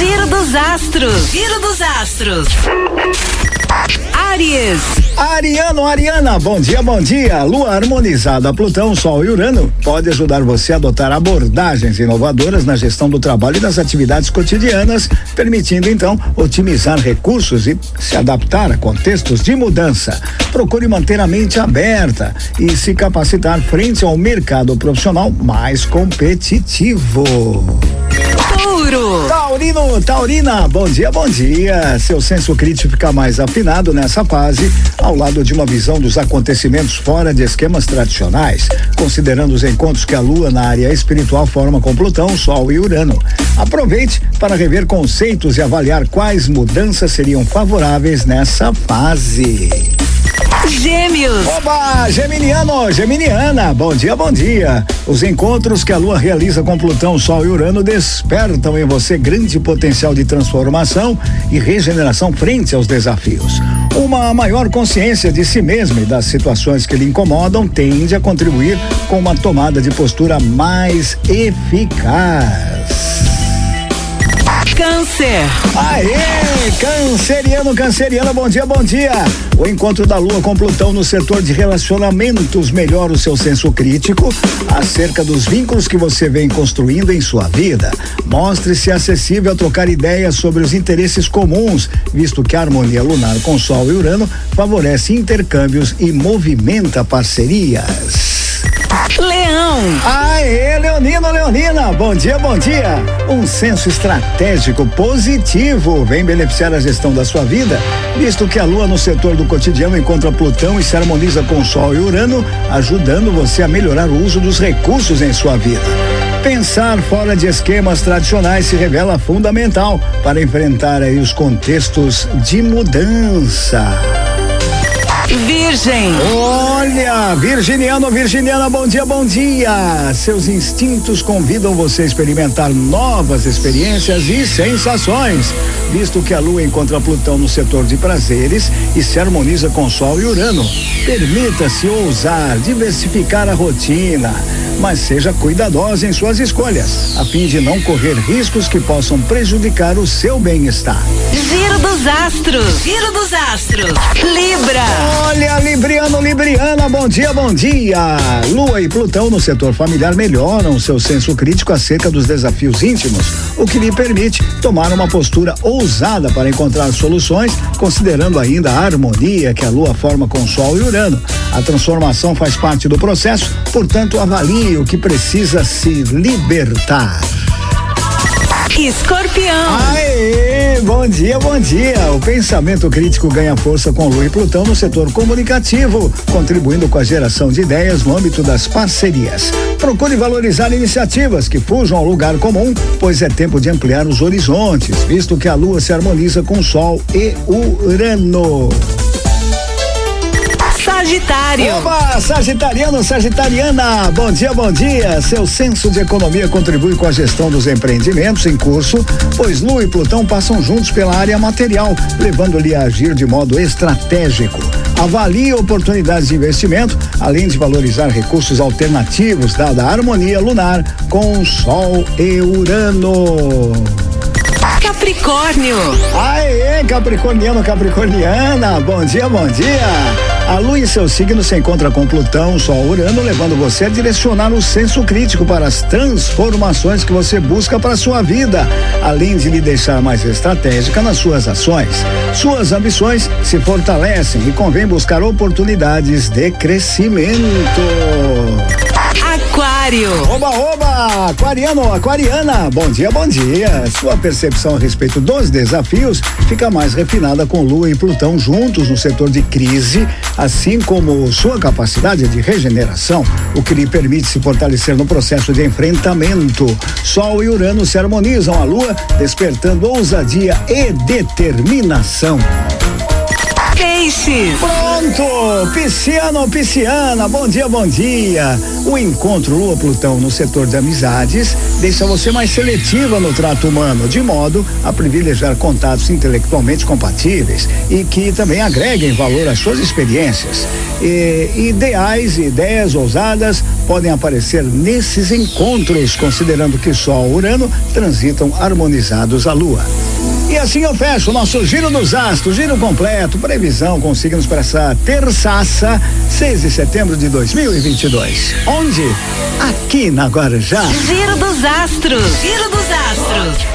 Giro dos astros. Giro dos astros. Aries. Ariano, Ariana, bom dia, bom dia. Lua harmonizada, Plutão, Sol e Urano pode ajudar você a adotar abordagens inovadoras na gestão do trabalho e das atividades cotidianas, permitindo então otimizar recursos e se adaptar a contextos de mudança. Procure manter a mente aberta e se capacitar frente ao mercado profissional mais competitivo. Touro. Taurino, Taurina, bom dia, bom dia. Seu senso crítico fica mais afinado nessa fase, ao lado de uma visão dos acontecimentos fora de esquemas tradicionais, considerando os encontros que a Lua na área espiritual forma com Plutão, Sol e Urano. Aproveite para rever conceitos e avaliar quais mudanças seriam favoráveis nessa fase. Gêmeos. Oba, Geminiano, Geminiana, bom dia, bom dia. Os encontros que a Lua realiza com Plutão, Sol e Urano despertam em você grande potencial de transformação e regeneração frente aos desafios. Uma maior consciência de si mesmo e das situações que lhe incomodam tende a contribuir com uma tomada de postura mais eficaz. Câncer. Aê, canceriano, canceriana, bom dia, bom dia. O encontro da Lua com Plutão no setor de relacionamentos melhora o seu senso crítico acerca dos vínculos que você vem construindo em sua vida. Mostre-se acessível a trocar ideias sobre os interesses comuns, visto que a harmonia lunar com Sol e Urano favorece intercâmbios e movimenta parcerias. Leão. Aê, Leonino, Leonina, bom dia, bom dia. Um senso estratégico positivo vem beneficiar a gestão da sua vida, visto que a Lua no setor do cotidiano encontra Plutão e se harmoniza com Sol e Urano, ajudando você a melhorar o uso dos recursos em sua vida. Pensar fora de esquemas tradicionais se revela fundamental para enfrentar aí os contextos de mudança. Virgem. Olha, virginiano, virginiana, bom dia, bom dia. Seus instintos convidam você a experimentar novas experiências e sensações, visto que a Lua encontra Plutão no setor de prazeres e se harmoniza com Sol e Urano. Permita-se ousar, diversificar a rotina, mas seja cuidadosa em suas escolhas, a fim de não correr riscos que possam prejudicar o seu bem-estar. Giro dos astros. Giro dos astros. Libra. Olha, Libriano, Libriana, bom dia, bom dia. Lua e Plutão no setor familiar melhoram seu senso crítico acerca dos desafios íntimos, o que lhe permite tomar uma postura ousada para encontrar soluções, considerando ainda a harmonia que a Lua forma com Sol e Urano. A transformação faz parte do processo, portanto, avalie o que precisa se libertar. Escorpião. Aê, bom dia, bom dia. O pensamento crítico ganha força com Lua e Plutão no setor comunicativo, contribuindo com a geração de ideias no âmbito das parcerias. Procure valorizar iniciativas que fujam ao lugar comum, pois é tempo de ampliar os horizontes, visto que a Lua se harmoniza com o Sol e Urano. Sagitário. Oba, Sagitariano, Sagitariana, bom dia, bom dia. Seu senso de economia contribui com a gestão dos empreendimentos em curso, pois Lua e Plutão passam juntos pela área material, levando-lhe a agir de modo estratégico. Avalie oportunidades de investimento, além de valorizar recursos alternativos, dada a harmonia lunar com Sol e Urano. Capricórnio. Aê, Capricorniano, Capricorniana, bom dia, bom dia. A Lua e seu signo se encontra com Plutão, Sol, Urano, levando você a direcionar o senso crítico para as transformações que você busca para a sua vida, além de lhe deixar mais estratégica nas suas ações. Suas ambições se fortalecem e convém buscar oportunidades de crescimento. Aquário. Oba, oba! Aquariano, aquariana, bom dia, bom dia. Sua percepção a respeito dos desafios fica mais refinada com Lua e Plutão juntos no setor de crise, assim como sua capacidade de regeneração, o que lhe permite se fortalecer no processo de enfrentamento. Sol e Urano se harmonizam a Lua, despertando ousadia e determinação. Peixes. Pisciano, pisciana, bom dia, bom dia. O encontro Lua-Plutão no setor de amizades deixa você mais seletiva no trato humano, de modo a privilegiar contatos intelectualmente compatíveis e que também agreguem valor às suas experiências. E ideais e ideias ousadas podem aparecer nesses encontros, considerando que Sol e Urano transitam harmonizados à Lua. E assim eu fecho o nosso giro dos astros, giro completo, previsão com signos para essa terçaça, 6 de setembro de 2022. Onde? Aqui na Guarujá. Giro dos astros. Giro dos astros.